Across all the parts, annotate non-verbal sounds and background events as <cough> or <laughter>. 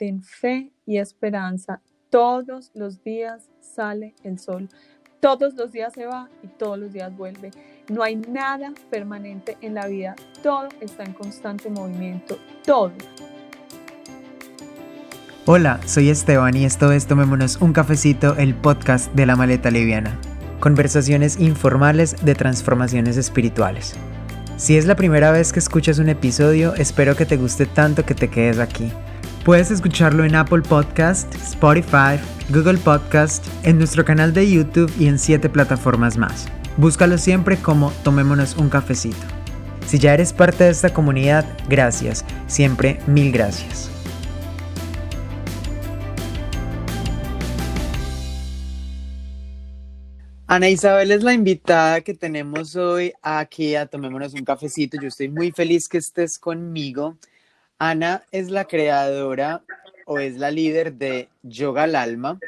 ten fe y esperanza. Todos los días sale el sol. Todos los días se va y todos los días vuelve. No hay nada permanente en la vida. Todo está en constante movimiento. Todo. Hola, soy Esteban y esto es Tomémonos un cafecito, el podcast de la maleta liviana. Conversaciones informales de transformaciones espirituales. Si es la primera vez que escuchas un episodio, espero que te guste tanto que te quedes aquí. Puedes escucharlo en Apple Podcast, Spotify, Google Podcast, en nuestro canal de YouTube y en siete plataformas más. Búscalo siempre como Tomémonos un cafecito. Si ya eres parte de esta comunidad, gracias, siempre mil gracias. Ana Isabel es la invitada que tenemos hoy aquí a Tomémonos un cafecito. Yo estoy muy feliz que estés conmigo. Ana es la creadora o es la líder de Yoga al Alma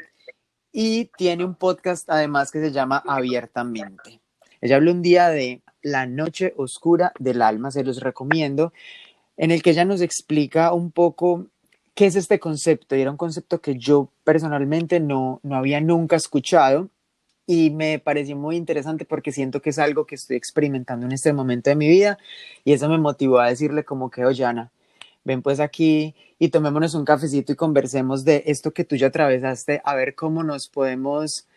y tiene un podcast además que se llama Abiertamente. Ella habló un día de la noche oscura del alma, se los recomiendo, en el que ella nos explica un poco qué es este concepto. Y era un concepto que yo personalmente no, no había nunca escuchado y me pareció muy interesante porque siento que es algo que estoy experimentando en este momento de mi vida y eso me motivó a decirle como que, oye Ana, ven pues aquí y tomémonos un cafecito y conversemos de esto que tú ya atravesaste, a ver cómo nos podemos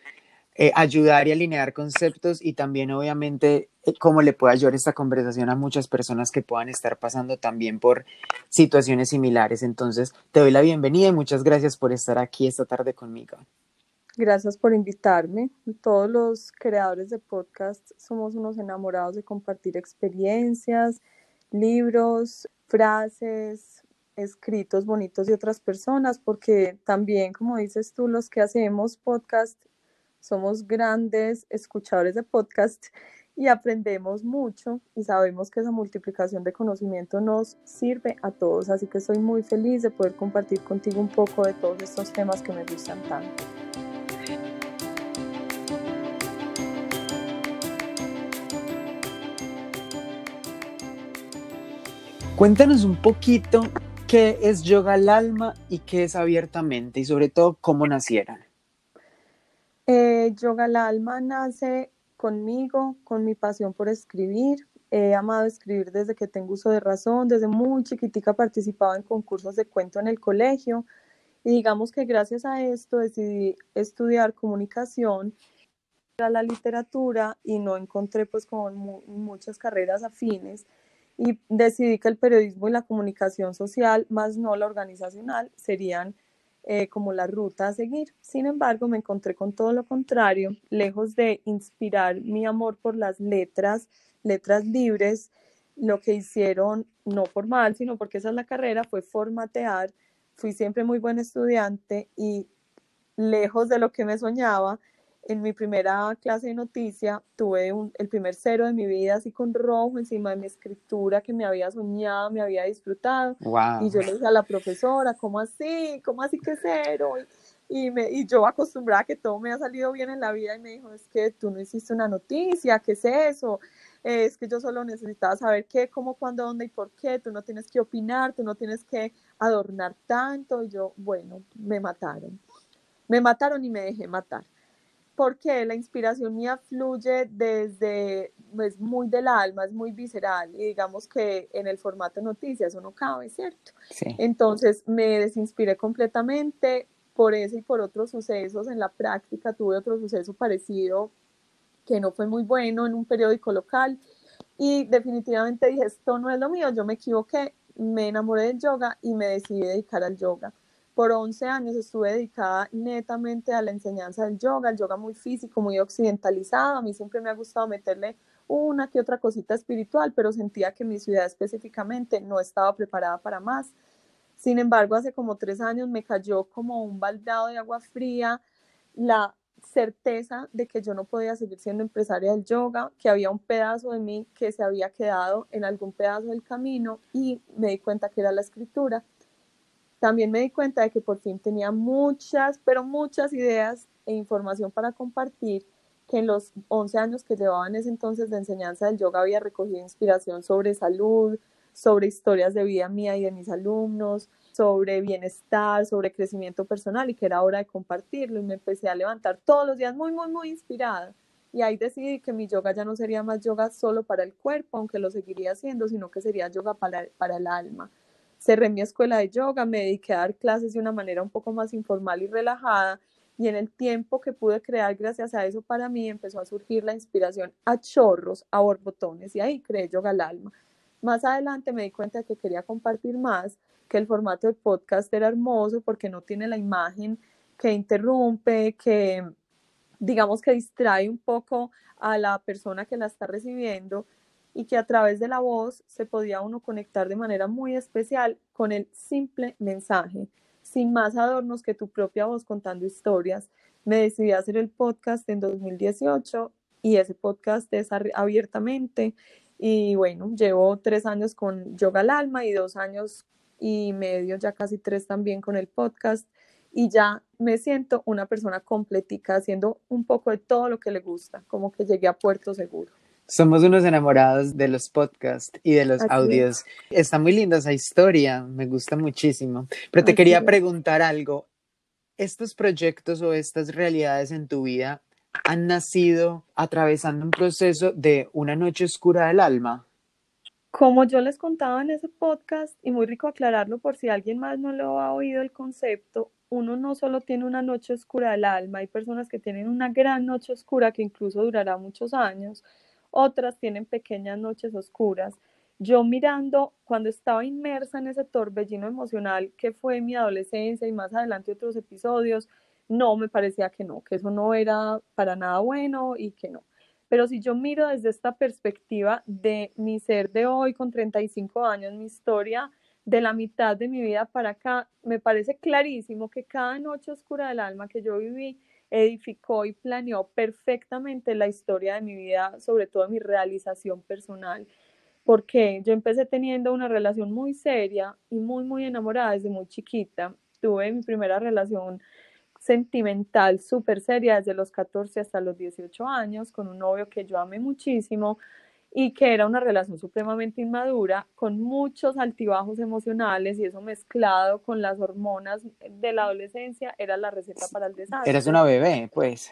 eh, ayudar y alinear conceptos y también obviamente eh, cómo le puede ayudar esta conversación a muchas personas que puedan estar pasando también por situaciones similares. Entonces, te doy la bienvenida y muchas gracias por estar aquí esta tarde conmigo. Gracias por invitarme. Todos los creadores de podcast somos unos enamorados de compartir experiencias, libros, frases, escritos bonitos de otras personas, porque también, como dices tú, los que hacemos podcast somos grandes escuchadores de podcast y aprendemos mucho y sabemos que esa multiplicación de conocimiento nos sirve a todos. Así que estoy muy feliz de poder compartir contigo un poco de todos estos temas que me gustan tanto. Cuéntanos un poquito qué es Yoga al Alma y qué es abiertamente y sobre todo cómo nacieron. Eh, yoga al Alma nace conmigo, con mi pasión por escribir. He amado escribir desde que tengo uso de razón, desde muy chiquitica participaba en concursos de cuento en el colegio y digamos que gracias a esto decidí estudiar comunicación a la literatura y no encontré pues con muchas carreras afines y decidí que el periodismo y la comunicación social, más no la organizacional, serían eh, como la ruta a seguir. Sin embargo, me encontré con todo lo contrario, lejos de inspirar mi amor por las letras, letras libres, lo que hicieron, no por mal, sino porque esa es la carrera, fue formatear. Fui siempre muy buen estudiante y lejos de lo que me soñaba, en mi primera clase de noticia tuve el primer cero de mi vida así con rojo encima de mi escritura que me había soñado, me había disfrutado. Y yo le dije a la profesora, ¿cómo así? ¿Cómo así que cero? Y, me, y yo acostumbrada a que todo me ha salido bien en la vida y me dijo, es que tú no hiciste una noticia, ¿qué es eso? Es que yo solo necesitaba saber qué, cómo, cuándo, dónde y por qué. Tú no tienes que opinar, tú no tienes que adornar tanto. Y yo, bueno, me mataron. Me mataron y me dejé matar porque la inspiración mía fluye desde, es pues, muy del alma, es muy visceral y digamos que en el formato noticias eso no cabe, ¿cierto? Entonces me desinspiré completamente por ese y por otros sucesos en la práctica, tuve otro suceso parecido que no fue muy bueno en un periódico local y definitivamente dije, esto no es lo mío, yo me equivoqué, me enamoré del yoga y me decidí dedicar al yoga. Por 11 años estuve dedicada netamente a la enseñanza del yoga, el yoga muy físico, muy occidentalizado. A mí siempre me ha gustado meterle una que otra cosita espiritual, pero sentía que mi ciudad específicamente no estaba preparada para más. Sin embargo, hace como tres años me cayó como un baldado de agua fría la certeza de que yo no podía seguir siendo empresaria del yoga, que había un pedazo de mí que se había quedado en algún pedazo del camino y me di cuenta que era la escritura también me di cuenta de que por fin tenía muchas, pero muchas ideas e información para compartir, que en los 11 años que llevaba en ese entonces de enseñanza del yoga había recogido inspiración sobre salud, sobre historias de vida mía y de mis alumnos, sobre bienestar, sobre crecimiento personal y que era hora de compartirlo y me empecé a levantar todos los días muy, muy, muy inspirada. Y ahí decidí que mi yoga ya no sería más yoga solo para el cuerpo, aunque lo seguiría haciendo, sino que sería yoga para, para el alma. Cerré mi escuela de yoga, me dediqué a dar clases de una manera un poco más informal y relajada y en el tiempo que pude crear gracias a eso para mí empezó a surgir la inspiración a chorros, a borbotones y ahí creé Yoga al Alma. Más adelante me di cuenta de que quería compartir más, que el formato del podcast era hermoso porque no tiene la imagen que interrumpe, que digamos que distrae un poco a la persona que la está recibiendo y que a través de la voz se podía uno conectar de manera muy especial con el simple mensaje sin más adornos que tu propia voz contando historias. Me decidí a hacer el podcast en 2018 y ese podcast es abiertamente. Y bueno, llevo tres años con Yoga al Alma y dos años y medio, ya casi tres también con el podcast. Y ya me siento una persona completica haciendo un poco de todo lo que le gusta, como que llegué a puerto seguro. Somos unos enamorados de los podcasts y de los audios. Está muy linda esa historia, me gusta muchísimo. Pero te quería preguntar algo. ¿Estos proyectos o estas realidades en tu vida han nacido atravesando un proceso de una noche oscura del alma? Como yo les contaba en ese podcast, y muy rico aclararlo por si alguien más no lo ha oído el concepto, uno no solo tiene una noche oscura del alma, hay personas que tienen una gran noche oscura que incluso durará muchos años otras tienen pequeñas noches oscuras. Yo mirando, cuando estaba inmersa en ese torbellino emocional que fue mi adolescencia y más adelante otros episodios, no me parecía que no, que eso no era para nada bueno y que no. Pero si yo miro desde esta perspectiva de mi ser de hoy con 35 años, mi historia de la mitad de mi vida para acá, me parece clarísimo que cada noche oscura del alma que yo viví edificó y planeó perfectamente la historia de mi vida, sobre todo mi realización personal, porque yo empecé teniendo una relación muy seria y muy, muy enamorada desde muy chiquita. Tuve mi primera relación sentimental súper seria desde los 14 hasta los 18 años con un novio que yo amé muchísimo y que era una relación supremamente inmadura, con muchos altibajos emocionales y eso mezclado con las hormonas de la adolescencia era la receta para el desastre. Eras una bebé, pues.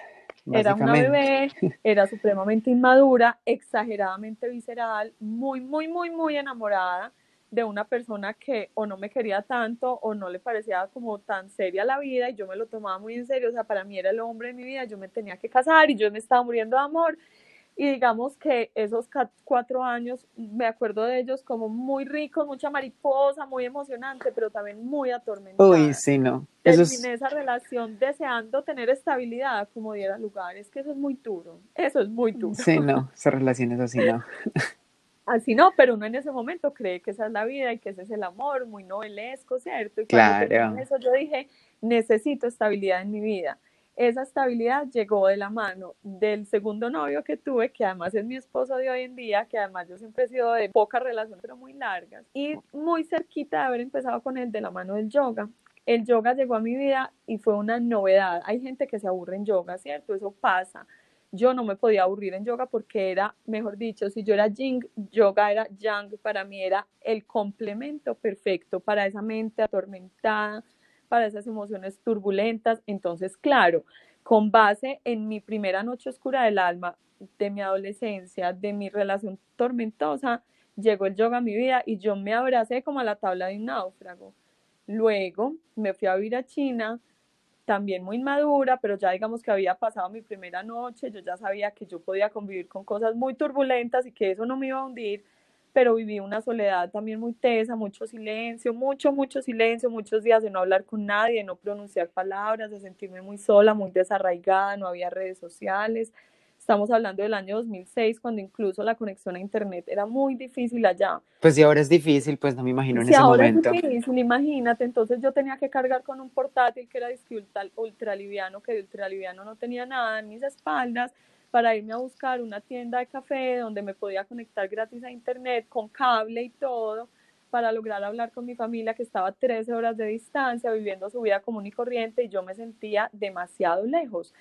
Era una bebé, <laughs> era supremamente inmadura, exageradamente visceral, muy, muy, muy, muy enamorada de una persona que o no me quería tanto o no le parecía como tan seria la vida y yo me lo tomaba muy en serio, o sea, para mí era el hombre de mi vida, yo me tenía que casar y yo me estaba muriendo de amor y digamos que esos cuatro años, me acuerdo de ellos como muy ricos, mucha mariposa, muy emocionante, pero también muy atormentada. Uy, sí, no. Eso esa relación deseando tener estabilidad como diera lugar. Es que eso es muy duro. Eso es muy duro. Sí, no. <laughs> Esas relaciones así no. Así no, pero uno en ese momento cree que esa es la vida y que ese es el amor, muy novelesco, ¿cierto? Y claro. eso yo dije, necesito estabilidad en mi vida esa estabilidad llegó de la mano del segundo novio que tuve, que además es mi esposo de hoy en día, que además yo siempre he sido de poca relación, pero muy largas, y muy cerquita de haber empezado con él de la mano del yoga. El yoga llegó a mi vida y fue una novedad. Hay gente que se aburre en yoga, ¿cierto? Eso pasa. Yo no me podía aburrir en yoga porque era, mejor dicho, si yo era Jing, yoga era Yang, para mí era el complemento perfecto para esa mente atormentada, para esas emociones turbulentas. Entonces, claro, con base en mi primera noche oscura del alma, de mi adolescencia, de mi relación tormentosa, llegó el yoga a mi vida y yo me abracé como a la tabla de un náufrago. Luego me fui a vivir a China, también muy madura, pero ya digamos que había pasado mi primera noche, yo ya sabía que yo podía convivir con cosas muy turbulentas y que eso no me iba a hundir, pero viví una soledad también muy tesa, mucho silencio, mucho, mucho silencio, muchos días de no hablar con nadie, de no pronunciar palabras, de sentirme muy sola, muy desarraigada, no había redes sociales. Estamos hablando del año 2006, cuando incluso la conexión a Internet era muy difícil allá. Pues si ahora es difícil, pues no me imagino en si ese ahora momento. Es difícil, imagínate. Entonces yo tenía que cargar con un portátil que era ultra, ultraliviano, que de ultraliviano no tenía nada en mis espaldas para irme a buscar una tienda de café donde me podía conectar gratis a internet con cable y todo para lograr hablar con mi familia que estaba 13 horas de distancia viviendo su vida común y corriente y yo me sentía demasiado lejos.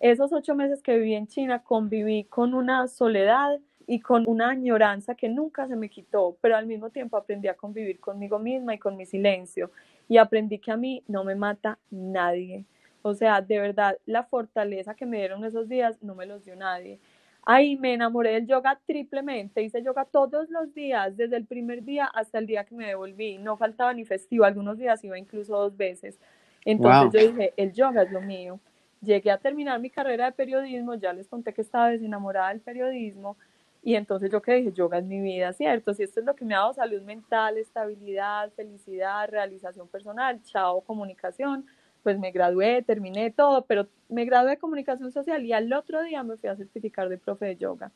Esos ocho meses que viví en China conviví con una soledad y con una añoranza que nunca se me quitó, pero al mismo tiempo aprendí a convivir conmigo misma y con mi silencio. y aprendí que a mí no me mata nadie. O sea, de verdad, la fortaleza que me dieron esos días no me los dio nadie. Ahí me enamoré del yoga triplemente, hice yoga todos los días, desde el primer día hasta el día que me devolví. No faltaba ni festivo, algunos días iba incluso dos veces. Entonces yo dije, el yoga es lo mío. Llegué a terminar mi carrera de periodismo, ya les conté que estaba desenamorada del periodismo, y entonces yo que dije, yoga es mi vida, ¿cierto? Si esto es lo que me ha dado salud mental, estabilidad, felicidad, realización personal, chao, comunicación, pues me gradué, terminé todo, pero me gradué de comunicación social y al otro día me fui a certificar de profe de yoga.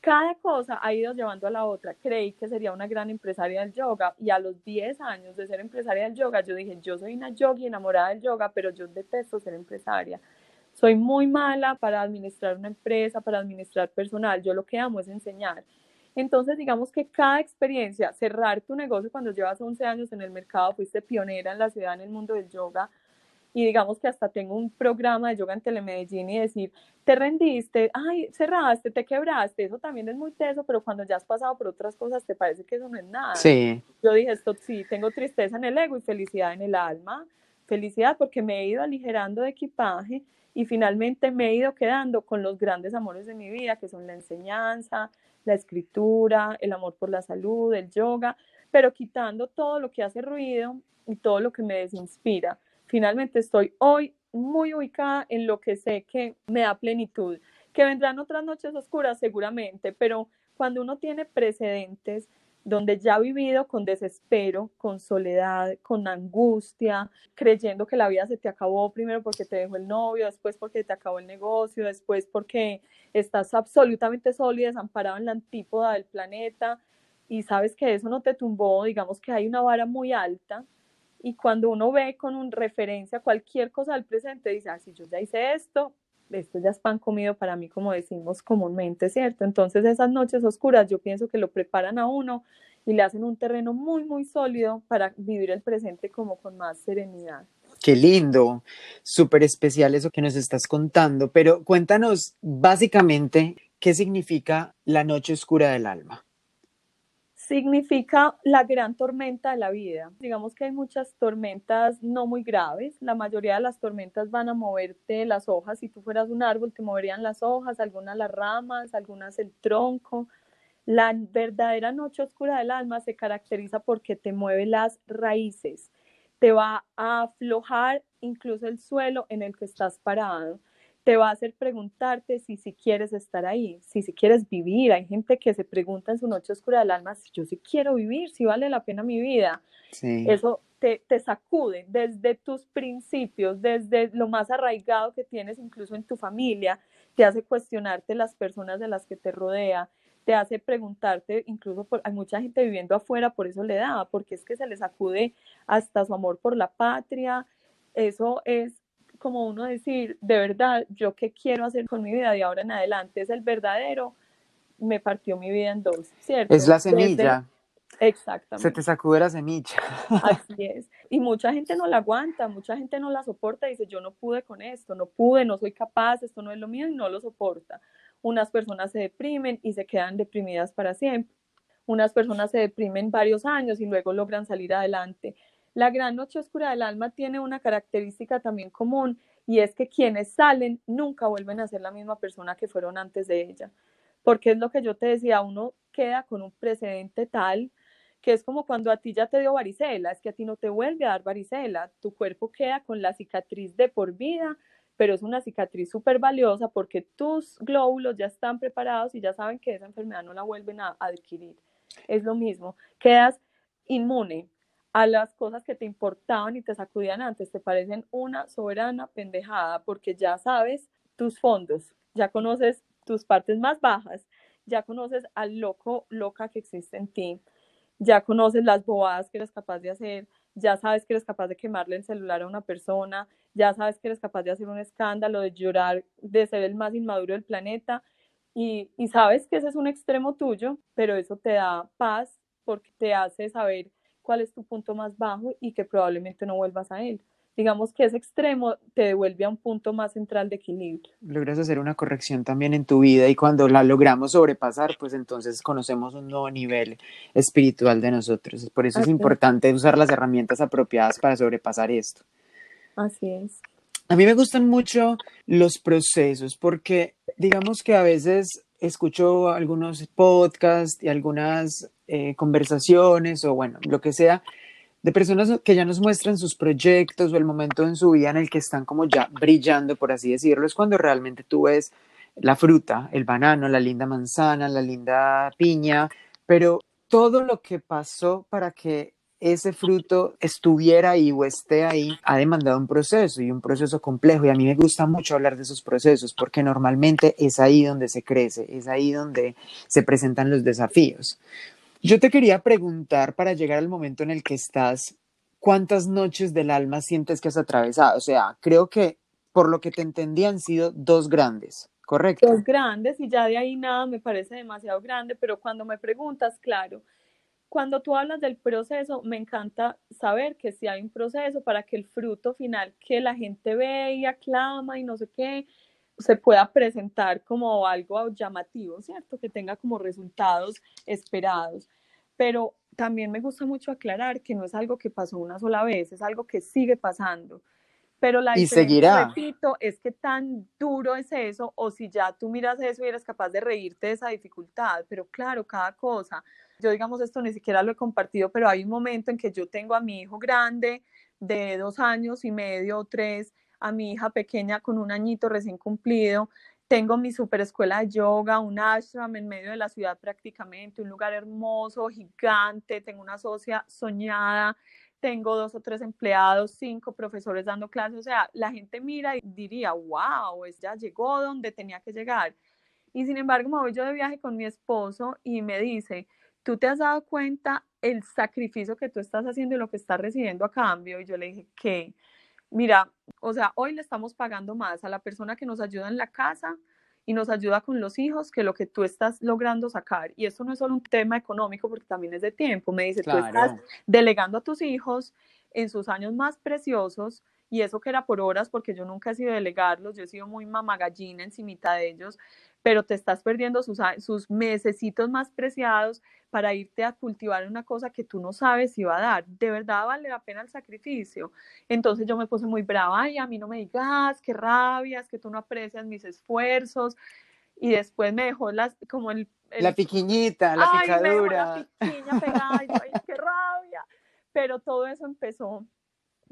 Cada cosa ha ido llevando a la otra. Creí que sería una gran empresaria del yoga y a los 10 años de ser empresaria del yoga, yo dije, yo soy una yogi enamorada del yoga, pero yo detesto ser empresaria. Soy muy mala para administrar una empresa, para administrar personal. Yo lo que amo es enseñar. Entonces, digamos que cada experiencia, cerrar tu negocio cuando llevas 11 años en el mercado, fuiste pionera en la ciudad en el mundo del yoga, y digamos que hasta tengo un programa de yoga en Telemedellín y decir, te rendiste, ay, cerraste, te quebraste, eso también es muy teso, pero cuando ya has pasado por otras cosas te parece que eso no es nada. Sí. Yo dije, esto sí, tengo tristeza en el ego y felicidad en el alma. Felicidad porque me he ido aligerando de equipaje y finalmente me he ido quedando con los grandes amores de mi vida, que son la enseñanza, la escritura, el amor por la salud, el yoga, pero quitando todo lo que hace ruido y todo lo que me desinspira finalmente estoy hoy muy ubicada en lo que sé que me da plenitud. Que vendrán otras noches oscuras seguramente, pero cuando uno tiene precedentes donde ya ha vivido con desespero, con soledad, con angustia, creyendo que la vida se te acabó primero porque te dejó el novio, después porque te acabó el negocio, después porque estás absolutamente solo y desamparado en la antípoda del planeta y sabes que eso no te tumbó, digamos que hay una vara muy alta y cuando uno ve con un referencia cualquier cosa del presente, dice, ah, si yo ya hice esto, esto ya es pan comido para mí, como decimos comúnmente, ¿cierto? Entonces esas noches oscuras yo pienso que lo preparan a uno y le hacen un terreno muy, muy sólido para vivir el presente como con más serenidad. Qué lindo, súper especial eso que nos estás contando, pero cuéntanos básicamente qué significa la noche oscura del alma significa la gran tormenta de la vida. Digamos que hay muchas tormentas no muy graves. La mayoría de las tormentas van a moverte las hojas. Si tú fueras un árbol, te moverían las hojas, algunas las ramas, algunas el tronco. La verdadera noche oscura del alma se caracteriza porque te mueve las raíces, te va a aflojar incluso el suelo en el que estás parado te va a hacer preguntarte si si quieres estar ahí, si si quieres vivir. Hay gente que se pregunta en su noche oscura del alma si yo sí quiero vivir, si vale la pena mi vida. Eso te, te, sacude desde tus principios, desde lo más arraigado que tienes incluso en tu familia, te hace cuestionarte las personas de las que te rodea, te hace preguntarte, incluso por, hay mucha gente viviendo afuera, por eso le da, porque es que se le sacude hasta su amor por la patria. Eso es como uno decir, de verdad, yo qué quiero hacer con mi vida de ahora en adelante, es el verdadero, me partió mi vida en dos, ¿cierto? Es la semilla. Exactamente. Se te sacude la semilla. Así es. Y mucha gente no la aguanta, mucha gente no la soporta, dice, yo no pude con esto, no pude, no soy capaz, esto no es lo mío y no lo soporta. Unas personas se deprimen y se quedan deprimidas para siempre. Unas personas se deprimen varios años y luego logran salir adelante. La gran noche oscura del alma tiene una característica también común y es que quienes salen nunca vuelven a ser la misma persona que fueron antes de ella. Porque es lo que yo te decía, uno queda con un precedente tal que es como cuando a ti ya te dio varicela, es que a ti no te vuelve a dar varicela, tu cuerpo queda con la cicatriz de por vida, pero es una cicatriz súper valiosa porque tus glóbulos ya están preparados y ya saben que esa enfermedad no la vuelven a adquirir. Es lo mismo, quedas inmune, a las cosas que te importaban y te sacudían antes, te parecen una soberana pendejada porque ya sabes tus fondos, ya conoces tus partes más bajas, ya conoces al loco, loca que existe en ti, ya conoces las bobadas que eres capaz de hacer, ya sabes que eres capaz de quemarle el celular a una persona, ya sabes que eres capaz de hacer un escándalo, de llorar, de ser el más inmaduro del planeta y, y sabes que ese es un extremo tuyo, pero eso te da paz porque te hace saber cuál es tu punto más bajo y que probablemente no vuelvas a él. digamos que ese extremo te devuelve a un punto más central de equilibrio. Logras hacer una corrección también en tu vida y cuando la logramos sobrepasar, pues entonces conocemos un nuevo nivel espiritual de nosotros. Por eso es importante usar las herramientas apropiadas para sobrepasar esto. Así es. A mí me gustan mucho los procesos porque digamos que a veces escucho algunos podcasts y algunas eh, conversaciones o bueno, lo que sea, de personas que ya nos muestran sus proyectos o el momento en su vida en el que están como ya brillando, por así decirlo, es cuando realmente tú ves la fruta, el banano, la linda manzana, la linda piña, pero todo lo que pasó para que ese fruto estuviera ahí o esté ahí ha demandado un proceso y un proceso complejo y a mí me gusta mucho hablar de esos procesos porque normalmente es ahí donde se crece, es ahí donde se presentan los desafíos. Yo te quería preguntar para llegar al momento en el que estás, ¿cuántas noches del alma sientes que has atravesado? O sea, creo que por lo que te entendí han sido dos grandes, ¿correcto? Dos grandes y ya de ahí nada me parece demasiado grande, pero cuando me preguntas, claro, cuando tú hablas del proceso, me encanta saber que si hay un proceso para que el fruto final que la gente ve y aclama y no sé qué, se pueda presentar como algo llamativo, ¿cierto? Que tenga como resultados esperados. Pero también me gusta mucho aclarar que no es algo que pasó una sola vez, es algo que sigue pasando. Pero la y seguirá. repito, es que tan duro es eso, o si ya tú miras eso y eres capaz de reírte de esa dificultad, pero claro, cada cosa. Yo digamos esto ni siquiera lo he compartido, pero hay un momento en que yo tengo a mi hijo grande de dos años y medio o tres, a mi hija pequeña con un añito recién cumplido. Tengo mi super escuela de yoga, un ashram en medio de la ciudad prácticamente, un lugar hermoso, gigante, tengo una socia soñada, tengo dos o tres empleados, cinco profesores dando clases, o sea, la gente mira y diría, wow, es ya llegó donde tenía que llegar. Y sin embargo, me voy yo de viaje con mi esposo y me dice, ¿tú te has dado cuenta el sacrificio que tú estás haciendo y lo que estás recibiendo a cambio? Y yo le dije, ¿qué? mira, o sea, hoy le estamos pagando más a la persona que nos ayuda en la casa y nos ayuda con los hijos que lo que tú estás logrando sacar. Y esto no es solo un tema económico, porque también es de tiempo. Me dice, tú estás delegando a tus hijos en sus años más preciosos, y eso que era por horas, porque yo nunca he sido delegarlos, yo he sido muy mamagallina encimita de ellos, pero te estás perdiendo sus, sus mesecitos más preciados para irte a cultivar una cosa que tú no sabes si va a dar. De verdad vale la pena el sacrificio. Entonces yo me puse muy brava, y a mí no me digas, qué rabias, que tú no aprecias mis esfuerzos. Y después me dejó las, como el... la piquiñita, la ay, picadura. Me la piquiña pegada, ay, qué rabia. Pero todo eso empezó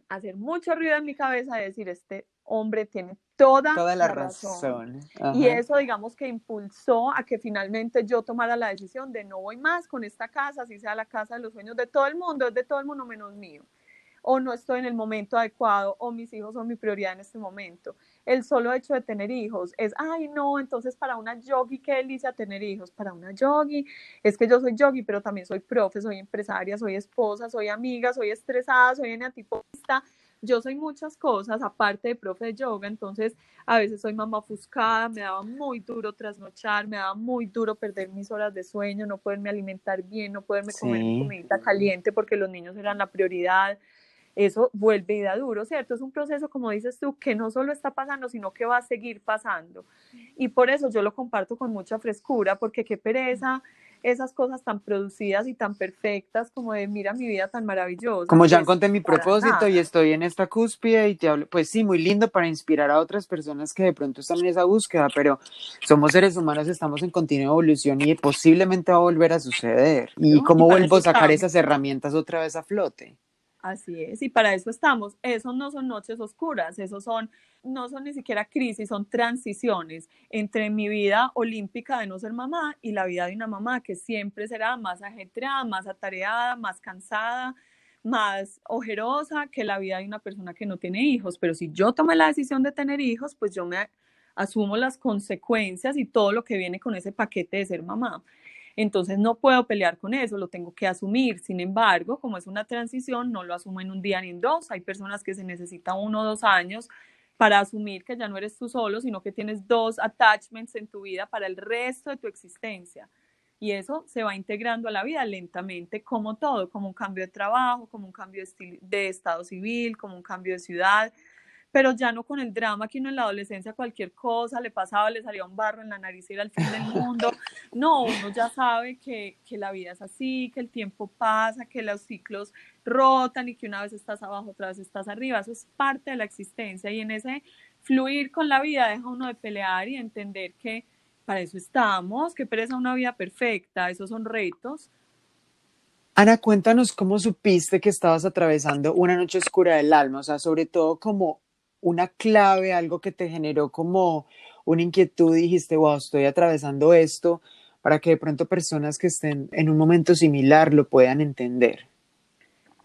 a hacer mucho ruido en mi cabeza de decir, este hombre tiene toda, la, razón. Y eso, digamos, que impulsó a que finalmente yo tomara la decisión de no voy más con esta casa, así sea la casa de los sueños de todo el mundo, es de todo el mundo menos mío. O no estoy en el momento adecuado, o mis hijos son mi prioridad en este momento. El solo hecho de tener hijos es, ay, no, entonces para una yogi, qué delicia tener hijos. Para una yogi, es que yo soy yogi, pero también soy profe, soy empresaria, soy esposa, soy amiga, soy estresada, soy eneatipista, yo soy muchas cosas, aparte de profe de yoga, entonces a veces soy mamá ofuscada, me daba muy duro trasnochar, me daba muy duro perder mis horas de sueño, no poderme alimentar bien, no poderme comer comida caliente porque los niños eran la prioridad. Eso vuelve y da duro, ¿cierto? Es un proceso, como dices tú, que no solo está pasando, sino que va a seguir pasando. Y por eso yo lo comparto con mucha frescura, porque qué pereza esas cosas tan producidas y tan perfectas como de mira mi vida tan maravillosa. Como ya encontré mi propósito y estoy en esta cúspide y te hablo, pues sí, muy lindo para inspirar a otras personas que de pronto están en esa búsqueda, pero somos seres humanos, estamos en continua evolución y posiblemente va a volver a suceder. ¿Y cómo vuelvo a sacar esas herramientas otra vez a flote? Así es, y para eso estamos. Eso no son noches oscuras, esos son, no son ni siquiera crisis, son transiciones entre mi vida olímpica de no ser mamá y la vida de una mamá que siempre será más ajetreada, más atareada, más cansada, más ojerosa que la vida de una persona que no tiene hijos. Pero si yo tomé la decisión de tener hijos, pues yo me asumo las consecuencias y todo lo que viene con ese paquete de ser mamá. Entonces no puedo pelear con eso, lo tengo que asumir. Sin embargo, como es una transición, no lo asumo en un día ni en dos. Hay personas que se necesitan uno o dos años para asumir que ya no eres tú solo, sino que tienes dos attachments en tu vida para el resto de tu existencia. Y eso se va integrando a la vida lentamente, como todo, como un cambio de trabajo, como un cambio de, de estado civil, como un cambio de ciudad, pero ya no con el drama que uno en la adolescencia cualquier cosa le pasaba, le salía un barro en la nariz y era el fin del mundo. No, uno ya sabe que, que la vida es así, que el tiempo pasa, que los ciclos rotan y que una vez estás abajo, otra vez estás arriba. Eso es parte de la existencia y en ese fluir con la vida deja uno de pelear y entender que para eso estamos, que pereza una vida perfecta, esos son retos. Ana, cuéntanos cómo supiste que estabas atravesando una noche oscura del alma, o sea, sobre todo como una clave, algo que te generó como una inquietud dijiste, wow, estoy atravesando esto, para que de pronto personas que estén en un momento similar lo puedan entender.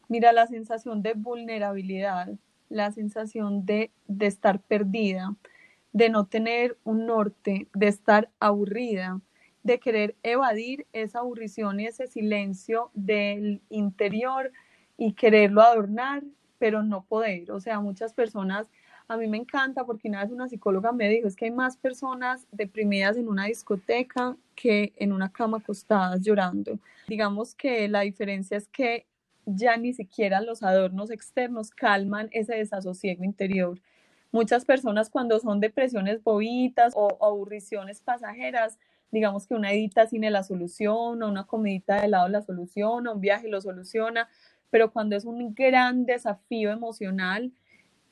Mira, la sensación de vulnerabilidad, la sensación de, de estar perdida, de no tener un norte, de estar aburrida, de querer evadir esa aburrición y ese silencio del interior y quererlo adornar, pero no poder. O sea, muchas personas, a mí me encanta porque una vez una psicóloga me dijo, es que hay más personas deprimidas en una discoteca que en una cama acostadas llorando. Digamos que la diferencia es que ya ni siquiera los adornos externos calman ese desasosiego interior. Muchas personas cuando son depresiones bobitas o, aburriciones pasajeras, digamos que una edita cine la soluciona, una comidita de helado la soluciona, un viaje lo soluciona, pero cuando es un gran desafío emocional,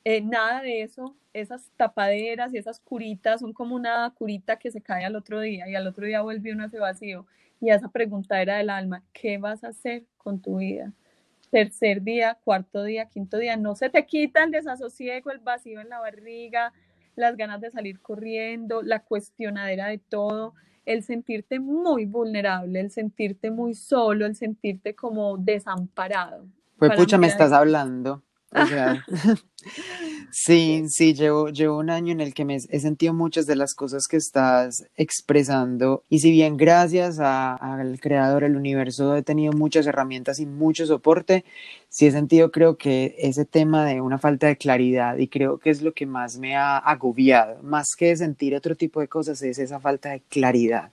eh, nada de eso, esas tapaderas y esas curitas son como una curita que se cae al otro día y al otro día vuelve uno a ese vacío. Y esa pregunta era del alma, ¿qué vas a hacer con tu vida? tercer día, cuarto día, quinto día, no se te quita el desasosiego, el vacío en la barriga, las ganas de salir corriendo, la cuestionadera de todo, el sentirte muy vulnerable, el sentirte muy solo, el sentirte como desamparado. Pues pucha, me estás hablando. O sea, <laughs> sí, sí, llevo, llevo un año en el que me he sentido muchas de las cosas que estás expresando. Y si bien gracias al creador, el universo, he tenido muchas herramientas y mucho soporte, sí he sentido creo que ese tema de una falta de claridad. Y creo que es lo que más me ha agobiado, más que sentir otro tipo de cosas, es esa falta de claridad,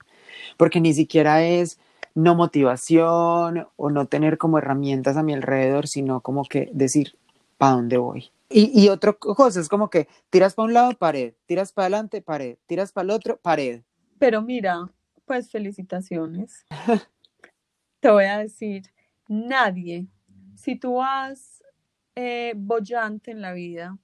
porque ni siquiera es no motivación o no tener como herramientas a mi alrededor, sino como que decir, para dónde voy. Y, y otra cosa es como que tiras para un lado, pared, tiras para adelante, pared, tiras para el otro, pared. Pero mira, pues felicitaciones. <laughs> Te voy a decir, nadie, si tú vas eh, bollante en la vida,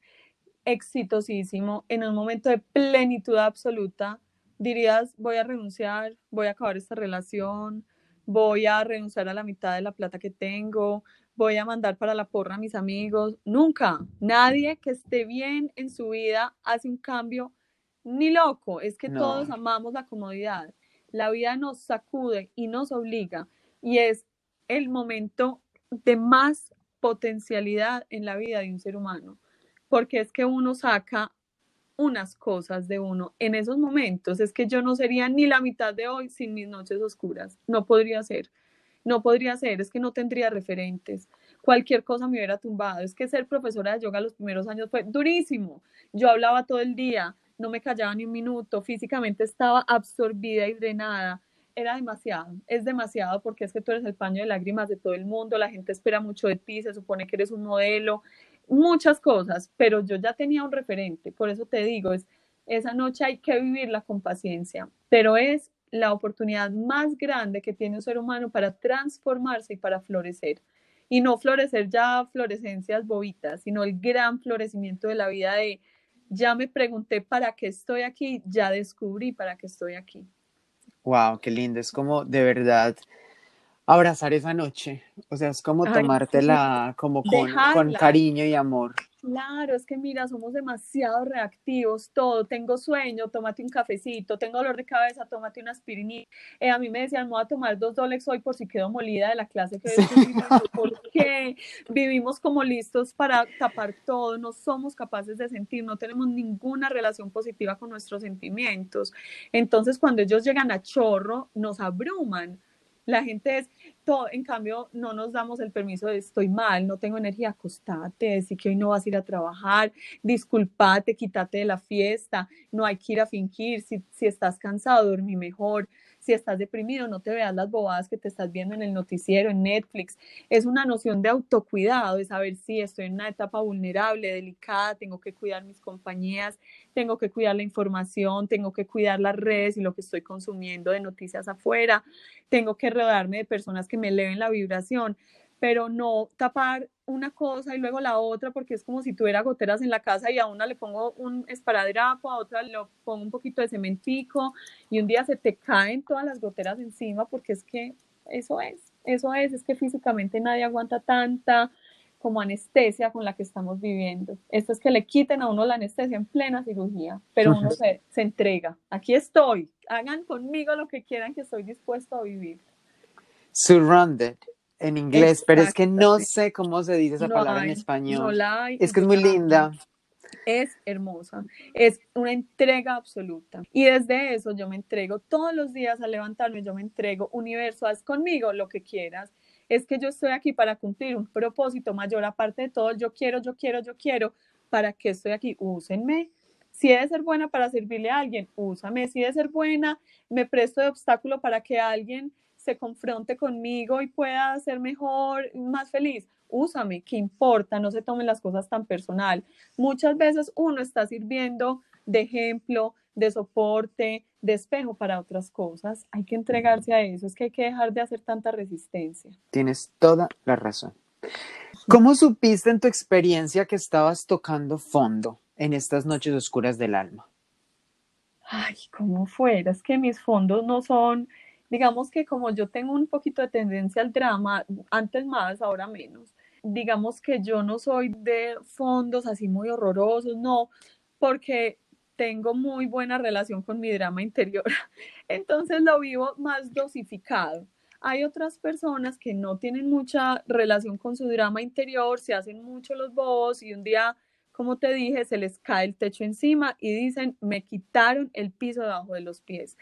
exitosísimo, en un momento de plenitud absoluta, dirías, voy a renunciar, voy a acabar esta relación, voy a renunciar a la mitad de la plata que tengo, voy a mandar para la porra a mis amigos. Nunca. Nadie que esté bien en su vida hace un cambio ni loco. Es que todos amamos la comodidad. La vida nos sacude y nos obliga y es el momento de más potencialidad en la vida de un ser humano, porque es que uno saca unas cosas de uno en esos momentos. Es que yo no sería ni la mitad de hoy sin mis noches oscuras. No podría ser no podría ser, es que no tendría referentes. Cualquier cosa me hubiera tumbado. Es que ser profesora de yoga los primeros años fue durísimo. Yo hablaba todo el día, no me callaba ni un minuto, físicamente estaba absorbida y drenada. Era demasiado, es demasiado porque es que tú eres el paño de lágrimas de todo el mundo, la gente espera mucho de ti, se supone que eres un modelo, muchas cosas, pero yo ya tenía un referente, por eso te digo, es esa noche hay que vivirla con paciencia, pero es la oportunidad más grande que tiene un ser humano para transformarse y para florecer. Y no florecer ya florescencias bobitas, sino el gran florecimiento de la vida de ya me pregunté para qué estoy aquí, ya descubrí para qué estoy aquí. Wow, qué lindo. Es como de verdad abrazar esa noche. O sea, es como tomártela como con, con cariño y amor. Claro, es que mira, somos demasiado reactivos, todo, tengo sueño, tómate un cafecito, tengo dolor de cabeza, tómate una aspirina. Eh, a mí me decían, voy a tomar dos Dolex hoy por si quedo molida de la clase que porque <laughs> vivimos como listos para tapar todo, no somos capaces de sentir, no tenemos ninguna relación positiva con nuestros sentimientos. Entonces, cuando ellos llegan a chorro, nos abruman. La gente es, todo, en cambio, no nos damos el permiso de estoy mal, no tengo energía, acostate, decir que hoy no vas a ir a trabajar, disculpate, quítate de la fiesta, no hay que ir a fingir, si, si estás cansado, dormí mejor, si estás deprimido, no te veas las bobadas que te estás viendo en el noticiero, en Netflix. Es una noción de autocuidado, de saber si estoy en una etapa vulnerable, delicada, tengo que cuidar mis compañías, tengo que cuidar la información, tengo que cuidar las redes y lo que estoy consumiendo de noticias afuera, tengo que rodearme de personas que me eleven la vibración pero no tapar una cosa y luego la otra, porque es como si tuviera goteras en la casa y a una le pongo un esparadrapo, a otra le pongo un poquito de cementico y un día se te caen todas las goteras encima, porque es que eso es, eso es, es que físicamente nadie aguanta tanta como anestesia con la que estamos viviendo. Esto es que le quiten a uno la anestesia en plena cirugía, pero uno se, se entrega. Aquí estoy, hagan conmigo lo que quieran que estoy dispuesto a vivir. Surrounded en inglés, pero es que no sé cómo se dice esa palabra en español. es que es muy linda. Es hermosa, es una entrega absoluta. Y desde eso yo me entrego todos los días al levantarme, yo me entrego, universo, haz conmigo lo que quieras. Es que yo estoy aquí para cumplir un propósito mayor, aparte de todo, yo quiero, yo quiero, yo quiero. ¿Para qué estoy aquí? Úsenme. Si he de ser buena para servirle a alguien, úsame. Si he de ser buena, me presto de obstáculo para que alguien se confronte conmigo y pueda ser mejor, más feliz. Úsame, ¿qué importa? No se tomen las cosas tan personal. Muchas veces uno está sirviendo de ejemplo, de soporte, de espejo para otras cosas. Hay que entregarse a eso, es que hay que dejar de hacer tanta resistencia. Tienes toda la razón. ¿Cómo supiste en tu experiencia que estabas tocando fondo en estas noches oscuras del alma? Ay, ¿cómo fuera? Es que mis fondos no son digamos que como yo tengo un poquito de tendencia al drama, antes más, ahora menos, digamos que yo no soy de fondos así muy horrorosos, no, porque tengo muy buena relación con mi drama interior, <laughs> entonces lo vivo más dosificado. Hay otras personas que no tienen mucha relación con su drama interior, se hacen mucho los bobos y un día, como te dije, se les cae el techo encima y dicen, me quitaron el piso debajo de los pies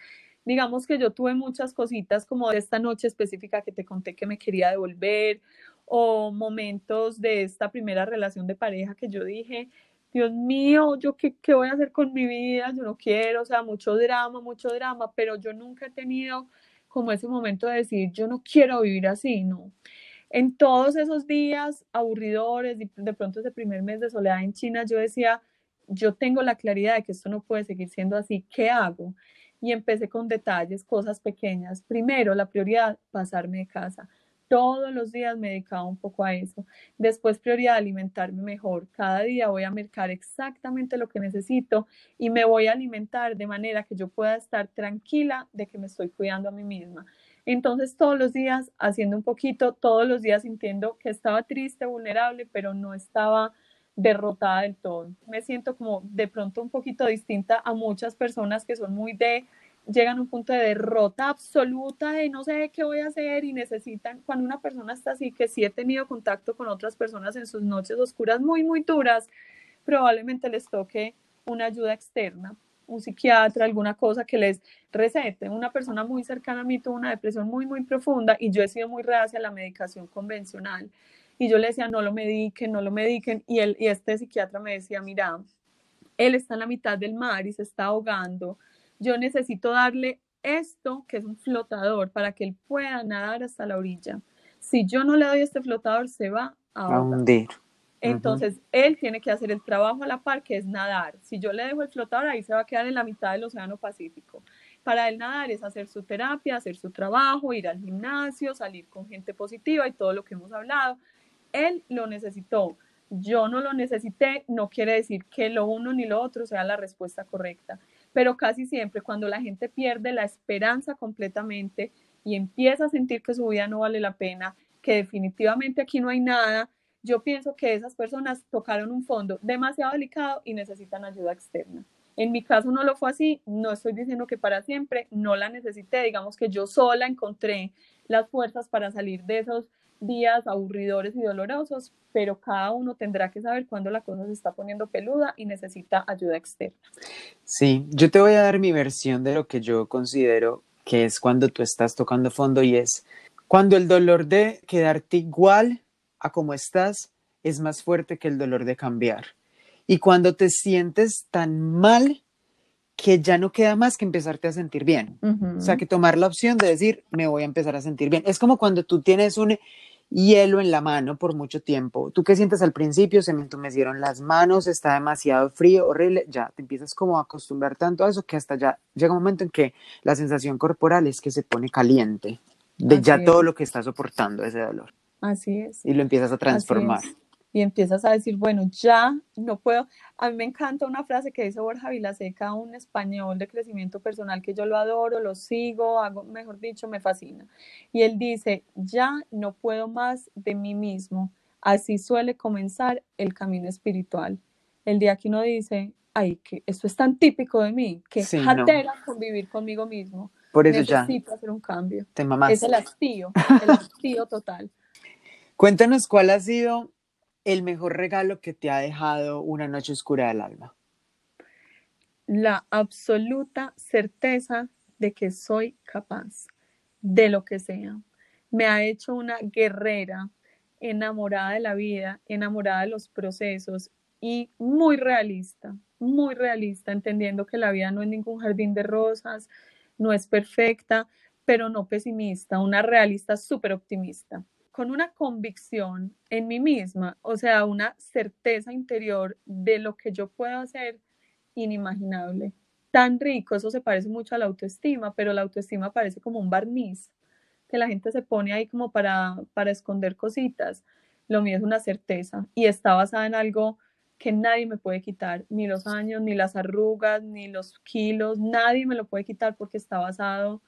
digamos que yo tuve muchas cositas como de esta noche específica que te conté que me quería devolver o momentos de esta primera relación de pareja que yo dije, Dios mío, yo qué, qué voy a hacer con mi vida, yo no quiero, o sea, mucho drama, mucho drama, pero yo nunca he tenido como ese momento de decir, yo no quiero vivir así, no. En todos esos días aburridores, de pronto ese primer mes de soledad en China, yo decía, yo tengo la claridad de que esto no puede seguir siendo así, ¿qué hago? Y empecé con detalles, cosas pequeñas. Primero, la prioridad, pasarme de casa. Todos los días me dedicaba un poco a eso. Después, prioridad, alimentarme mejor. Cada día voy a mercar exactamente lo que necesito y me voy a alimentar de manera que yo pueda estar tranquila de que me estoy cuidando a mí misma. Entonces, todos los días haciendo un poquito, todos los días sintiendo que estaba triste, vulnerable, pero no estaba derrotada del todo. Me siento como de pronto un poquito distinta a muchas personas que son muy de, llegan a un punto de derrota absoluta, de no sé qué voy a hacer y necesitan, cuando una persona está así, que sí he tenido contacto con otras personas en sus noches oscuras muy, muy duras, probablemente les toque una ayuda externa un psiquiatra, alguna cosa que les recete. Una persona muy cercana a mí tuvo una depresión muy, muy profunda y yo he sido muy reacia a la medicación convencional y yo le decía, no lo mediquen, no lo mediquen, y, él, y este psiquiatra me decía, mira, él está en la mitad del mar y se está ahogando, yo necesito darle esto, que es un flotador, para que él pueda nadar hasta la orilla. Si yo no le doy este flotador, se va a hundir. Entonces, él tiene que hacer el trabajo a la par, que es nadar. Si yo le dejo el flotador, ahí se va a quedar en la mitad del Océano Pacífico. Para él nadar es hacer su terapia, hacer su trabajo, ir al gimnasio, salir con gente positiva y todo lo que hemos hablado él lo necesitó, yo no lo necesité, no quiere decir que lo uno ni lo otro sea la respuesta correcta, pero casi siempre cuando la gente pierde la esperanza completamente y empieza a sentir que su vida no vale la pena, que definitivamente aquí no hay nada, yo pienso que esas personas tocaron un fondo demasiado delicado y necesitan ayuda externa. En mi caso no lo fue así, no estoy diciendo que para siempre, no la necesité, digamos que yo sola encontré las fuerzas para salir de esos días aburridores y dolorosos, pero cada uno tendrá que saber cuándo la cosa se está poniendo peluda y necesita ayuda externa. Sí, yo te voy a dar mi versión de lo que yo considero que es cuando tú estás tocando fondo y es cuando el dolor de quedarte igual a como estás es más fuerte que el dolor de cambiar. Y cuando te sientes tan mal que ya no queda más que empezarte a sentir bien. O sea, que tomar la opción de decir, me voy a empezar a sentir bien. Es como cuando tú tienes un hielo en la mano por mucho tiempo. ¿Tú qué sientes al principio? Se me entumecieron las manos, está demasiado frío, horrible. Ya te empiezas como a acostumbrar tanto a eso que hasta ya llega un momento en que la sensación corporal es que se pone caliente de ya todo lo que está soportando ese dolor. Así es. Y lo empiezas a transformar y empiezas a decir, bueno, ya no puedo. A mí me encanta una frase que dice Borja Vilaseca, un español de crecimiento personal que yo lo adoro, lo sigo, hago, mejor dicho, me fascina. Y él dice, ya no puedo más de mí mismo. Así suele comenzar el camino espiritual. El día que uno dice, ay, que esto es tan típico de mí, que sí, jatera convivir conmigo mismo. Por eso Necesito hacer un cambio. Te mamás. Es el hastío, el hastío total. <laughs> Cuéntanos cuál ha sido el mejor regalo que te ha dejado una noche oscura del alma? La absoluta certeza de que soy capaz de lo que sea. Me ha hecho una guerrera enamorada de la vida, enamorada de los procesos y muy realista, muy realista, entendiendo que la vida no es ningún jardín de rosas, no es perfecta, pero no pesimista, una realista súper optimista con una convicción en mí misma, o sea, una certeza interior de lo que yo puedo hacer inimaginable. Tan rico, eso se parece mucho a la autoestima, pero la autoestima parece como un barniz que la gente se pone ahí como para, para esconder cositas. Lo mío es una certeza y está basada en algo que nadie me puede quitar, ni los años, ni las arrugas, ni los kilos, nadie me lo puede quitar porque está basado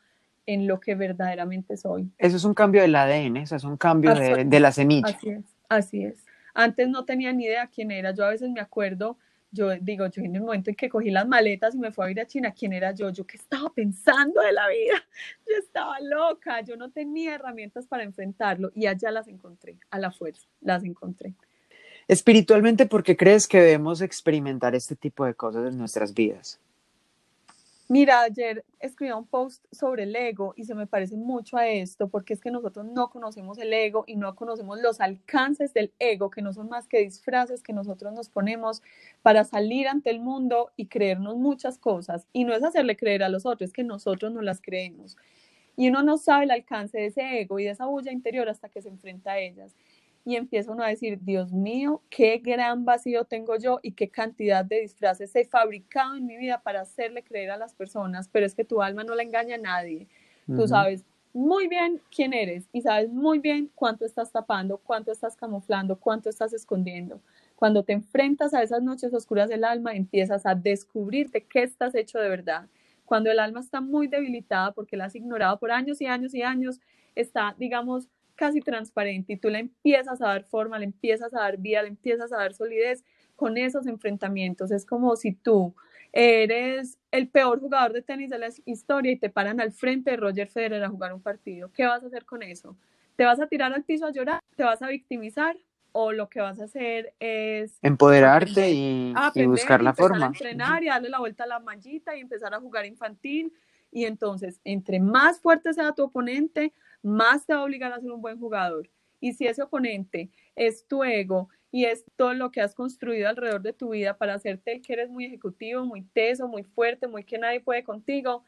en lo que verdaderamente soy. Eso es un cambio del ADN, eso es un cambio de, de, la semilla. Así es, así es. Antes no tenía ni idea quién era, yo a veces me acuerdo, yo digo, yo en el momento en que cogí las maletas y me fui a ir a China, ¿quién era yo? Yo qué estaba pensando de la vida, <laughs> yo estaba loca, yo no tenía herramientas para enfrentarlo y allá las encontré, a la fuerza, las encontré. Espiritualmente, ¿por qué crees que debemos experimentar este tipo de cosas en nuestras vidas? Mira, ayer escribí un post sobre el ego y se me parece mucho a esto porque es que nosotros no conocemos el ego y no conocemos los alcances del ego, que no son más que disfraces que nosotros nos ponemos para salir ante el mundo y creernos muchas cosas. Y no es hacerle creer a los otros, es que nosotros no las creemos. Y uno no sabe el alcance de ese ego y de esa bulla interior hasta que se enfrenta a ellas y empieza uno a decir, Dios mío, qué gran vacío tengo yo y qué cantidad de disfraces he fabricado en mi vida para hacerle creer a las personas, pero es que tu alma no la engaña a nadie. Tú sabes muy bien quién eres y sabes muy bien cuánto estás tapando, cuánto estás camuflando, cuánto estás escondiendo. Cuando te enfrentas a esas noches oscuras del alma, empiezas a descubrirte qué estás hecho de verdad. Cuando el alma está muy debilitada porque la has ignorado por años y años y años, está, digamos, casi transparente y tú le empiezas a dar forma, le empiezas a dar vida, le empiezas a dar solidez con esos enfrentamientos. Es como si tú eres el peor jugador de tenis de la historia y te paran al frente de Roger Federer a jugar un partido. ¿Qué vas a hacer con eso? ¿Te vas a tirar al piso a llorar? ¿Te vas a victimizar? ¿O lo que vas a hacer es... Empoderarte y, buscar la forma. A entrenar y darle la vuelta a la mallita y empezar a jugar infantil. Y entonces, entre más fuerte sea tu oponente, más te va a obligar a ser un buen jugador. Y si ese oponente es tu ego y es todo lo que has construido alrededor de tu vida para hacerte que eres muy ejecutivo, muy teso, muy fuerte, muy que nadie puede contigo,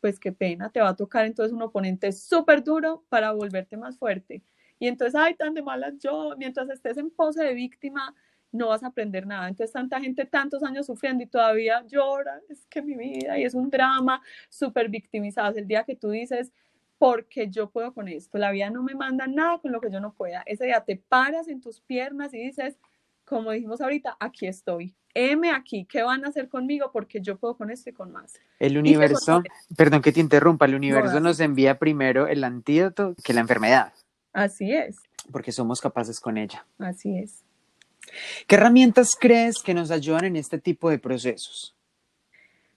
pues qué pena, te va a tocar entonces un oponente súper duro para volverte más fuerte. Y entonces, ay, tan de malas yo, mientras estés en pose de víctima, no vas a aprender nada. Entonces, tanta gente tantos años sufriendo y todavía llora, es que mi vida, y es un drama, súper victimizado. El día que tú dices, porque yo puedo con esto. La vida no me manda nada con lo que yo no pueda. Ese día te paras en tus piernas y dices, como dijimos ahorita, aquí estoy. M aquí, ¿qué van a hacer conmigo? Porque yo puedo con esto y con más. El universo, perdón que te interrumpa, el universo nos envía primero el antídoto que la enfermedad. Así es. Porque somos capaces con ella. Así es. ¿Qué herramientas crees que nos ayudan en este tipo de procesos?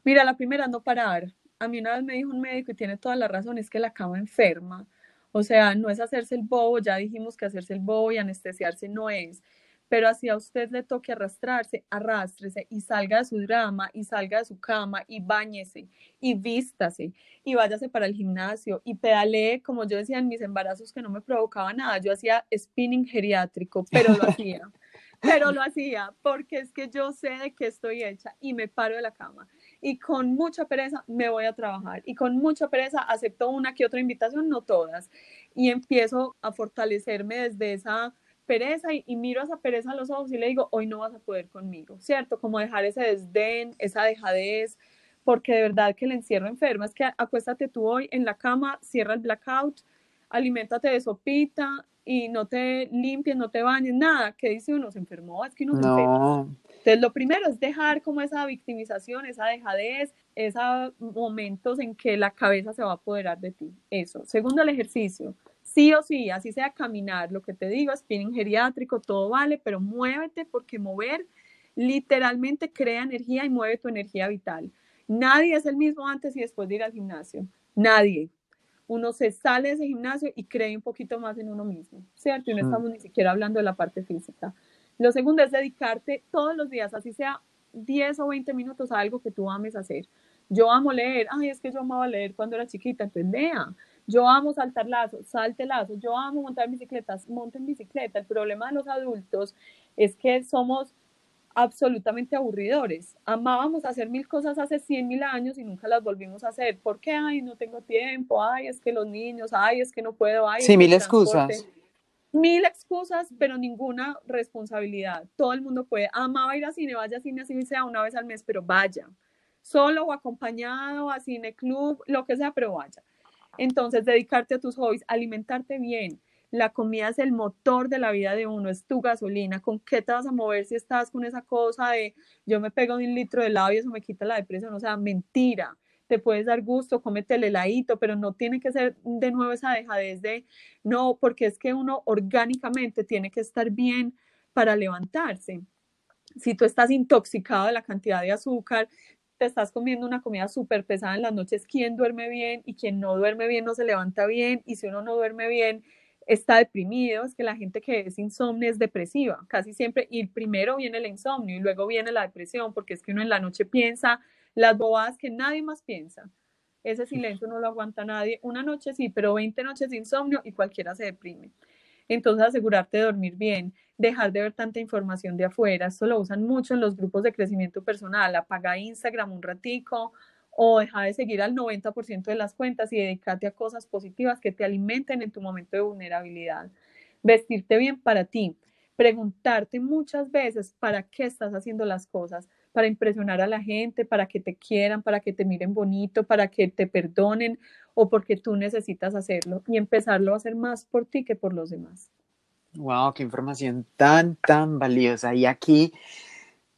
Mira, la primera, no parar a mí una vez me dijo un médico y tiene toda la razón, es que la cama enferma. O sea, no es hacerse el bobo, ya dijimos que hacerse el bobo y anestesiarse no es, pero así a usted le toque arrastrarse, arrástrese y salga de su drama y salga de su cama y bañese y vístase y váyase para el gimnasio y pedalee, como yo decía en mis embarazos que no me provocaba nada, yo hacía spinning geriátrico, pero lo hacía. <laughs> pero lo hacía porque es que yo sé de qué estoy hecha y me paro de la cama y con mucha pereza me voy a trabajar y con mucha pereza acepto una que otra invitación, no todas, y empiezo a fortalecerme desde esa pereza y, miro a esa pereza a los ojos y le digo, hoy no vas a poder conmigo, ¿cierto? Como dejar ese desdén, esa dejadez, porque de verdad que el encierro enferma, es que acuéstate tú hoy en la cama, cierra el blackout, aliméntate de sopita y no te limpies, no te bañes, nada, ¿qué dice uno? Se enfermó, es que uno se enferma. Entonces, lo primero es dejar como esa victimización, esa dejadez, esos momentos en que la cabeza se va a apoderar de ti. Eso. Segundo, el ejercicio. Sí o sí, así sea caminar, lo que te digo, spinning geriátrico, todo vale, pero muévete porque mover literalmente crea energía y mueve tu energía vital. Nadie es el mismo antes y después de ir al gimnasio. Nadie. Uno se sale de ese gimnasio y cree un poquito más en uno mismo, ¿cierto? Y no mm. estamos ni siquiera hablando de la parte física. Lo segundo es dedicarte todos los días, así sea 10 o 20 minutos a algo que tú ames hacer. Yo amo leer, ay, es que yo amaba leer cuando era chiquita, entonces lea. Yo amo saltar lazo, salte lazo. Yo amo montar bicicletas, monten bicicleta. El problema de los adultos es que somos absolutamente aburridores. Amábamos hacer mil cosas hace 100 mil años y nunca las volvimos a hacer. ¿Por qué? Ay, no tengo tiempo. Ay, es que los niños. Ay, es que no puedo. Ay, sí, mil excusas mil excusas, pero ninguna responsabilidad. Todo el mundo puede. Amaba ir a cine, vaya a cine así sea una vez al mes, pero vaya. Solo o acompañado a cine club, lo que sea, pero vaya. Entonces, dedicarte a tus hobbies, alimentarte bien. La comida es el motor de la vida de uno, es tu gasolina. ¿Con qué te vas a mover si estás con esa cosa de yo me pego un litro de helado y eso me quita la depresión? O sea, mentira te puedes dar gusto, cómete el heladito, pero no tiene que ser de nuevo esa dejadez de, no, porque es que uno orgánicamente tiene que estar bien para levantarse. Si tú estás intoxicado de la cantidad de azúcar, te estás comiendo una comida súper pesada en las noches, ¿quién duerme bien? Y quien no duerme bien no se levanta bien. Y si uno no duerme bien, está deprimido, es que la gente que es insomne es depresiva, casi siempre, y primero viene el insomnio y luego viene la depresión, porque es que uno en la noche piensa las bobadas que nadie más piensa. Ese silencio no lo aguanta nadie. Una noche sí, pero 20 noches de insomnio y cualquiera se deprime. Entonces, asegurarte de dormir bien, dejar de ver tanta información de afuera. Esto lo usan mucho en los grupos de crecimiento personal. Apaga Instagram un ratico o deja de seguir al 90% de las cuentas y dedícate a cosas positivas que te alimenten en tu momento de vulnerabilidad. Vestirte bien para ti. Preguntarte muchas veces para qué estás haciendo las cosas para impresionar a la gente, para que te quieran, para que te miren bonito, para que te perdonen o porque tú necesitas hacerlo y empezarlo a hacer más por ti que por los demás. Wow, qué información tan, tan valiosa. Y aquí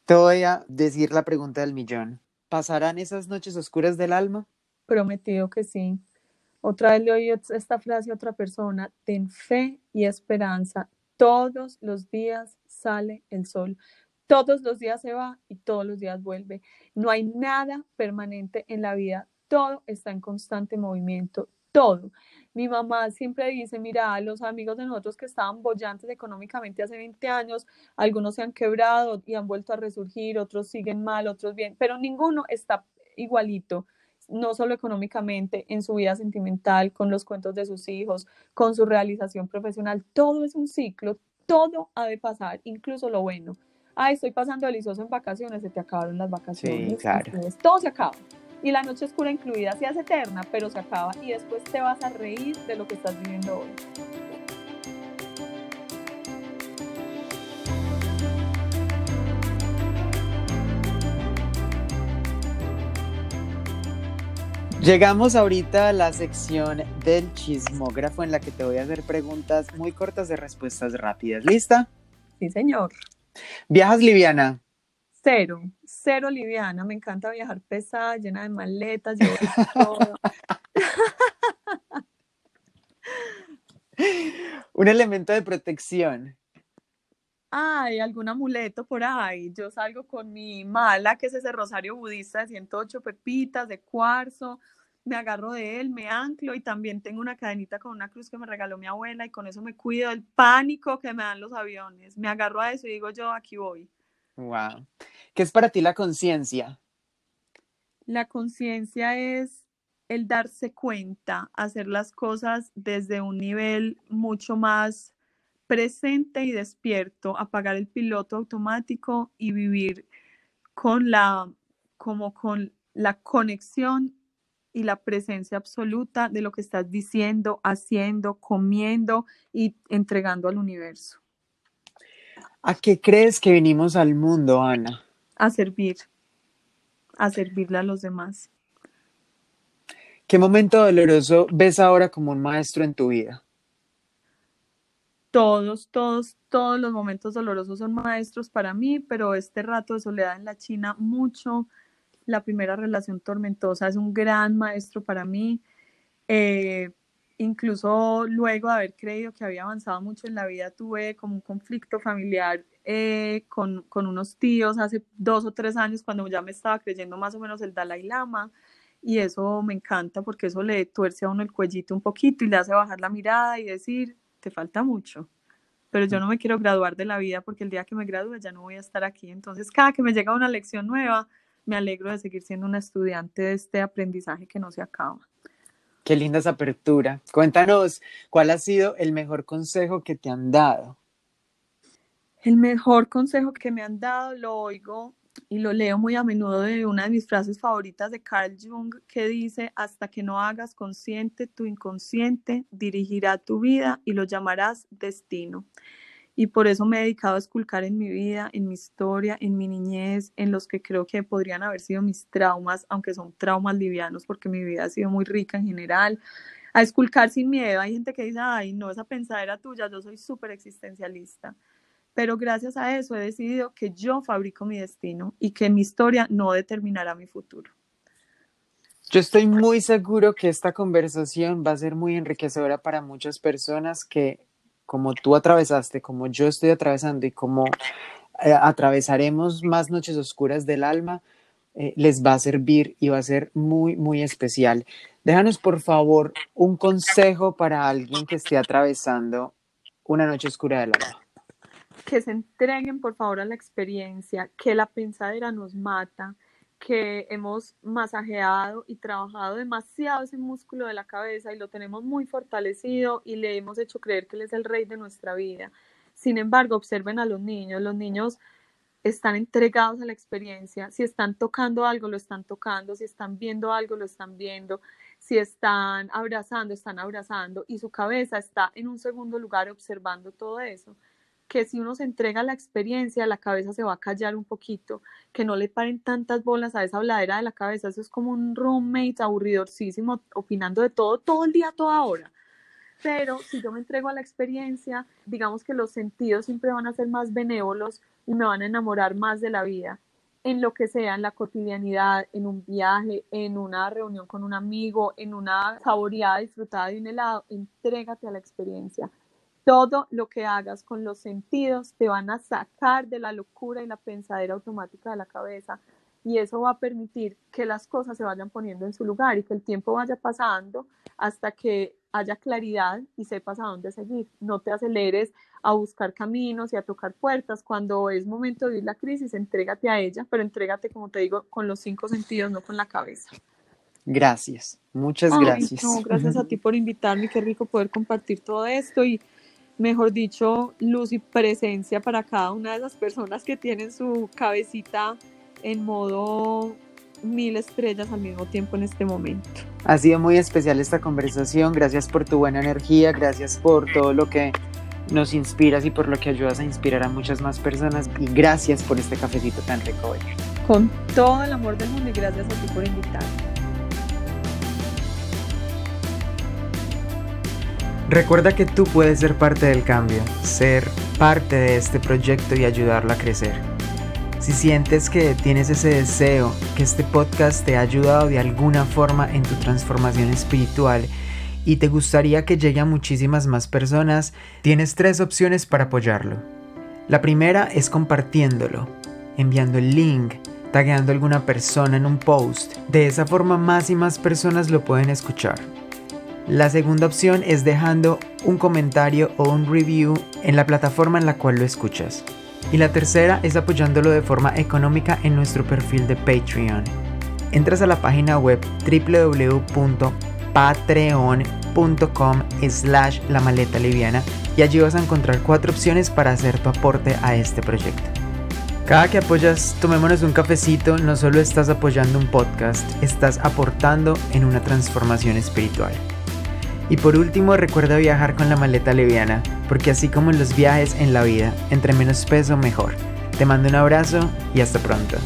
te voy a decir la pregunta del millón. ¿Pasarán esas noches oscuras del alma? Prometido que sí. Otra vez le oí esta frase a otra persona, ten fe y esperanza. Todos los días sale el sol todos los días se va y todos los días vuelve. No hay nada permanente en la vida, todo está en constante movimiento, todo. Mi mamá siempre dice, mira, los amigos de nosotros que estaban bollantes económicamente hace 20 años, algunos se han quebrado y han vuelto a resurgir, otros siguen mal, otros bien, pero ninguno está igualito no solo económicamente, en su vida sentimental, con los cuentos de sus hijos, con su realización profesional. Todo es un ciclo, todo ha de pasar, incluso lo bueno ay, estoy pasando delicioso en vacaciones, se te acabaron las vacaciones. Sí, claro. todo se acaba. Y la noche oscura incluida se hace eterna, pero se acaba y después te vas a reír de lo que estás viviendo hoy. Llegamos ahorita a la sección del chismógrafo en la que te voy a hacer preguntas muy cortas de respuestas rápidas. ¿Lista? Sí, señor. ¿Viajas liviana? Cero, cero liviana. Me encanta viajar pesada, llena de maletas, todo. <laughs> Un elemento de protección. Ay, algún amuleto por ahí. Yo salgo con mi mala, que es ese rosario budista de 108 pepitas de cuarzo. Me agarro de él, me anclo y también tengo una cadenita con una cruz que me regaló mi abuela y con eso me cuido del pánico que me dan los aviones. Me agarro a eso y digo yo, aquí voy. Wow. ¿Qué es para ti la conciencia? La conciencia es el darse cuenta, hacer las cosas desde un nivel mucho más presente y despierto, apagar el piloto automático y vivir con la, como con la conexión y la presencia absoluta de lo que estás diciendo, haciendo, comiendo y entregando al universo. ¿A qué crees que venimos al mundo, Ana? A servir, a servirle a los demás. ¿Qué momento doloroso ves ahora como un maestro en tu vida? Todos, todos, todos los momentos dolorosos son maestros para mí, pero este rato de soledad en la China mucho. La primera relación tormentosa es un gran maestro para mí. Eh, incluso luego de haber creído que había avanzado mucho en la vida, tuve como un conflicto familiar eh, con, con, unos tíos hace dos o tres años cuando ya me estaba creyendo más o menos el Dalai Lama y eso me encanta porque eso le tuerce a uno el cuellito un poquito y le hace bajar la mirada y decir, te falta mucho, pero yo no me quiero graduar de la vida porque el día que me gradúe ya no voy a estar aquí. Entonces, cada que me llega una lección nueva, me alegro de seguir siendo una estudiante de este aprendizaje que no se acaba. Qué linda esa apertura. Cuéntanos, ¿cuál ha sido el mejor consejo que te han dado? El mejor consejo que me han dado lo oigo y lo leo muy a menudo de una de mis frases favoritas de Carl Jung que dice, hasta que no hagas consciente tu inconsciente, dirigirá tu vida y lo llamarás destino. Y por eso me he dedicado a esculcar en mi vida, en mi historia, en mi niñez, en los que creo que podrían haber sido mis traumas, aunque son traumas livianos porque mi vida ha sido muy rica en general, a esculcar sin miedo. Hay gente que dice, ay, no, esa pensadera tuya, yo soy súper existencialista pero gracias a eso he decidido que yo fabrico mi destino y que mi historia no determinará mi futuro. Yo estoy muy seguro que esta conversación va a ser muy enriquecedora para muchas personas que, como tú atravesaste, como yo estoy atravesando y como eh, atravesaremos más noches oscuras del alma, eh, les va a servir y va a ser muy, muy especial. Déjanos, por favor, un consejo para alguien que esté atravesando una noche oscura del alma que se entreguen por favor a la experiencia, que la pensadera nos mata, que hemos masajeado y trabajado demasiado ese músculo de la cabeza y lo tenemos muy fortalecido y le hemos hecho creer que él es el rey de nuestra vida. Sin embargo, observen a los niños, los niños están entregados a la experiencia, si están tocando algo, lo están tocando, si están viendo algo, lo están viendo, si están abrazando, están abrazando. Y su cabeza está en un segundo lugar observando todo eso que si uno se entrega a la experiencia, la cabeza se va a callar un poquito, que no le paren tantas bolas a esa habladera de la cabeza, eso es como un roommate aburridorcísimo, opinando de todo, todo el día, toda hora. Pero si yo me entrego a la experiencia, digamos que los sentidos siempre van a ser más benévolos y me van a enamorar más de la vida, en lo que sea, en la cotidianidad, en un viaje, en una reunión con un amigo, en una saboreada, disfrutada de un helado, entrégate a la experiencia todo lo que hagas con los sentidos te van a sacar de la locura y la pensadera automática de la cabeza y eso va a permitir que las cosas se vayan poniendo en su lugar y que el tiempo vaya pasando hasta que haya claridad y sepas a dónde seguir. No te aceleres a buscar caminos y a tocar puertas. Cuando es momento de vivir la crisis, entrégate a ella, pero entrégate, como te digo, con los cinco sentidos, no con la cabeza. Gracias, muchas gracias. gracias a ti por invitarme, qué rico poder compartir todo esto y mejor dicho, luz y presencia para cada una de las personas que tienen su cabecita en modo mil estrellas al mismo tiempo en este momento. Ha sido muy especial esta conversación, gracias por tu buena energía, gracias por todo lo que nos inspiras y por lo que ayudas a inspirar a muchas más personas y gracias por este cafecito tan rico hoy. Con todo el amor del mundo y gracias a ti por invitarme. Recuerda que tú puedes ser parte del cambio, ser parte de este proyecto y ayudarlo a crecer. Si sientes que tienes ese deseo, que este podcast te ha ayudado de alguna forma en tu transformación espiritual y te gustaría que llegue a muchísimas más personas, tienes tres opciones para apoyarlo. La primera es compartiéndolo, enviando el link, tagueando a alguna persona en un post. De esa forma más y más personas lo pueden escuchar. La segunda opción es dejando un comentario o un review en la plataforma en la cual lo escuchas. Y la tercera es apoyándolo de forma económica en nuestro perfil de Patreon. Entras a la página web www.patreon.com slash la maleta liviana y allí vas a encontrar cuatro opciones para hacer tu aporte a este proyecto. Cada que apoyas Tomémonos un cafecito, no solo estás apoyando un podcast, estás aportando en una transformación espiritual. Y por último, recuerda viajar con la maleta leviana, porque así como en los viajes en la vida, entre menos peso mejor. Te mando un abrazo y hasta pronto.